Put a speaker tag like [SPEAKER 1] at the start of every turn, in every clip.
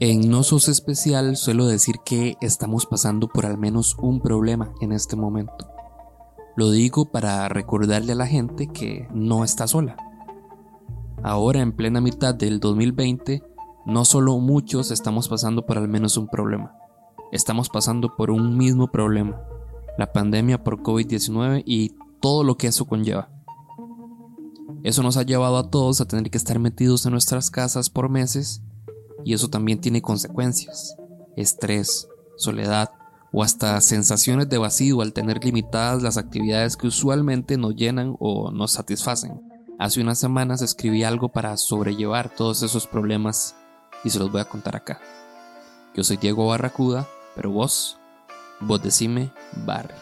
[SPEAKER 1] En No Sos Especial suelo decir que estamos pasando por al menos un problema en este momento. Lo digo para recordarle a la gente que no está sola. Ahora en plena mitad del 2020, no solo muchos estamos pasando por al menos un problema, estamos pasando por un mismo problema, la pandemia por COVID-19 y todo lo que eso conlleva. Eso nos ha llevado a todos a tener que estar metidos en nuestras casas por meses y eso también tiene consecuencias, estrés, soledad o hasta sensaciones de vacío al tener limitadas las actividades que usualmente nos llenan o nos satisfacen. Hace unas semanas escribí algo para sobrellevar todos esos problemas y se los voy a contar acá. Yo soy Diego Barracuda, pero vos, vos decime Barry.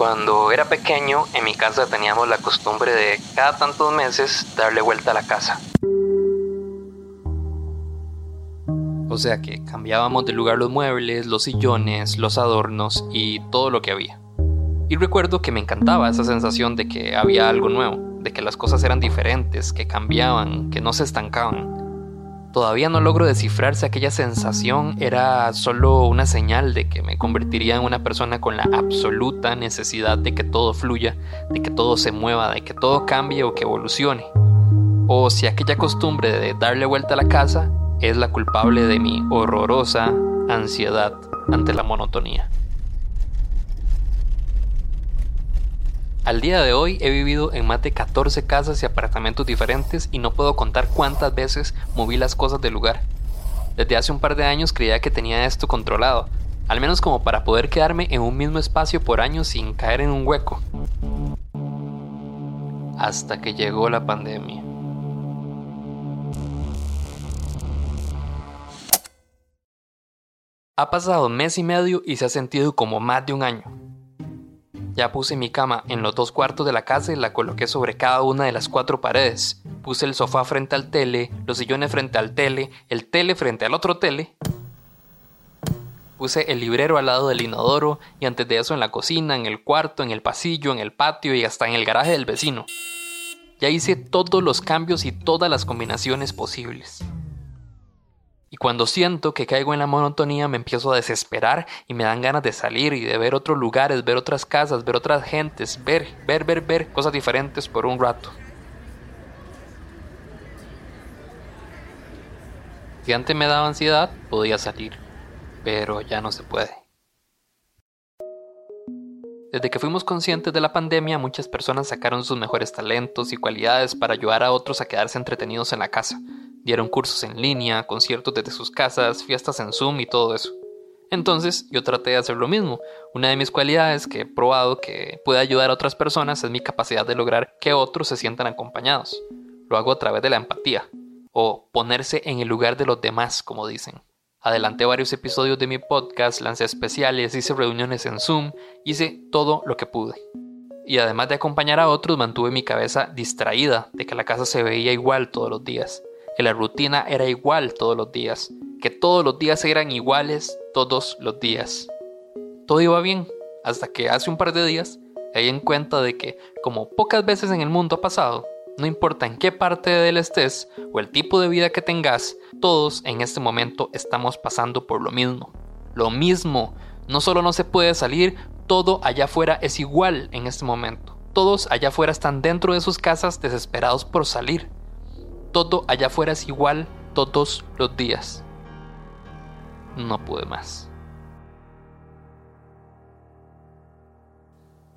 [SPEAKER 1] Cuando era pequeño, en mi casa teníamos la costumbre de cada tantos meses darle vuelta a la casa. O sea que cambiábamos de lugar los muebles, los sillones, los adornos y todo lo que había. Y recuerdo que me encantaba esa sensación de que había algo nuevo, de que las cosas eran diferentes, que cambiaban, que no se estancaban. Todavía no logro descifrar si aquella sensación era solo una señal de que me convertiría en una persona con la absoluta necesidad de que todo fluya, de que todo se mueva, de que todo cambie o que evolucione. O si aquella costumbre de darle vuelta a la casa es la culpable de mi horrorosa ansiedad ante la monotonía. Al día de hoy he vivido en más de 14 casas y apartamentos diferentes y no puedo contar cuántas veces moví las cosas del lugar. Desde hace un par de años creía que tenía esto controlado, al menos como para poder quedarme en un mismo espacio por años sin caer en un hueco. Hasta que llegó la pandemia. Ha pasado un mes y medio y se ha sentido como más de un año. Ya puse mi cama en los dos cuartos de la casa y la coloqué sobre cada una de las cuatro paredes. Puse el sofá frente al tele, los sillones frente al tele, el tele frente al otro tele. Puse el librero al lado del inodoro y antes de eso en la cocina, en el cuarto, en el pasillo, en el patio y hasta en el garaje del vecino. Ya hice todos los cambios y todas las combinaciones posibles. Y cuando siento que caigo en la monotonía me empiezo a desesperar y me dan ganas de salir y de ver otros lugares, ver otras casas, ver otras gentes, ver, ver, ver, ver cosas diferentes por un rato. Si antes me daba ansiedad, podía salir, pero ya no se puede. Desde que fuimos conscientes de la pandemia, muchas personas sacaron sus mejores talentos y cualidades para ayudar a otros a quedarse entretenidos en la casa, Dieron cursos en línea, conciertos desde sus casas, fiestas en Zoom y todo eso. Entonces yo traté de hacer lo mismo. Una de mis cualidades que he probado que puede ayudar a otras personas es mi capacidad de lograr que otros se sientan acompañados. Lo hago a través de la empatía, o ponerse en el lugar de los demás, como dicen. Adelanté varios episodios de mi podcast, lancé especiales, hice reuniones en Zoom, hice todo lo que pude. Y además de acompañar a otros, mantuve mi cabeza distraída de que la casa se veía igual todos los días la rutina era igual todos los días, que todos los días eran iguales todos los días. Todo iba bien, hasta que hace un par de días di en cuenta de que, como pocas veces en el mundo ha pasado, no importa en qué parte de él estés o el tipo de vida que tengas, todos en este momento estamos pasando por lo mismo. Lo mismo, no solo no se puede salir, todo allá afuera es igual en este momento. Todos allá afuera están dentro de sus casas desesperados por salir todo allá afuera es igual todos los días. No pude más.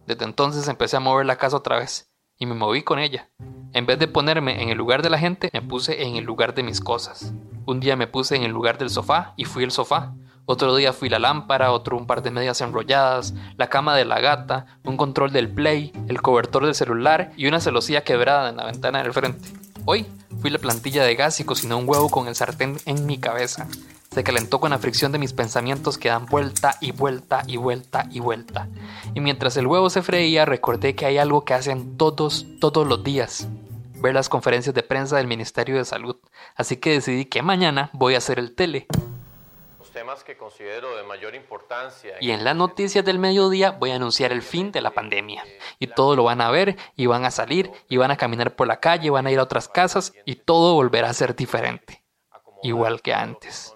[SPEAKER 1] Desde entonces empecé a mover la casa otra vez y me moví con ella. En vez de ponerme en el lugar de la gente, me puse en el lugar de mis cosas. Un día me puse en el lugar del sofá y fui el sofá. Otro día fui la lámpara, otro un par de medias enrolladas, la cama de la gata, un control del play, el cobertor del celular y una celosía quebrada en la ventana del frente. Hoy fui la plantilla de gas y cociné un huevo con el sartén en mi cabeza. Se calentó con la fricción de mis pensamientos que dan vuelta y vuelta y vuelta y vuelta. Y mientras el huevo se freía recordé que hay algo que hacen todos, todos los días. Ver las conferencias de prensa del Ministerio de Salud. Así que decidí que mañana voy a hacer el tele. Y en las noticias del mediodía voy a anunciar el fin de la pandemia. Y todo lo van a ver y van a salir y van a caminar por la calle, van a ir a otras casas y todo volverá a ser diferente. Igual que antes.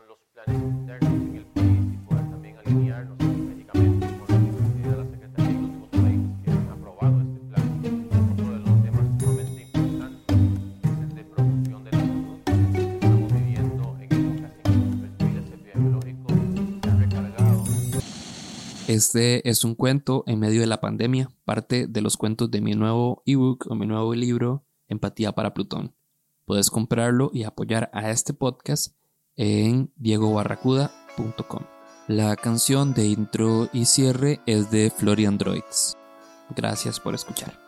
[SPEAKER 1] Este es un cuento en medio de la pandemia, parte de los cuentos de mi nuevo ebook o mi nuevo libro, Empatía para Plutón. Puedes comprarlo y apoyar a este podcast en diegobarracuda.com. La canción de intro y cierre es de Florian Droids. Gracias por escuchar.